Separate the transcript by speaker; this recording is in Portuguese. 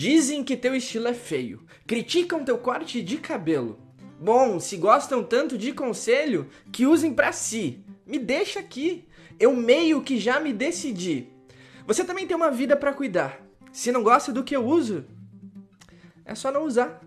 Speaker 1: Dizem que teu estilo é feio, criticam teu corte de cabelo. Bom, se gostam tanto de conselho, que usem para si. Me deixa aqui. Eu meio que já me decidi. Você também tem uma vida para cuidar. Se não gosta do que eu uso, é só não usar.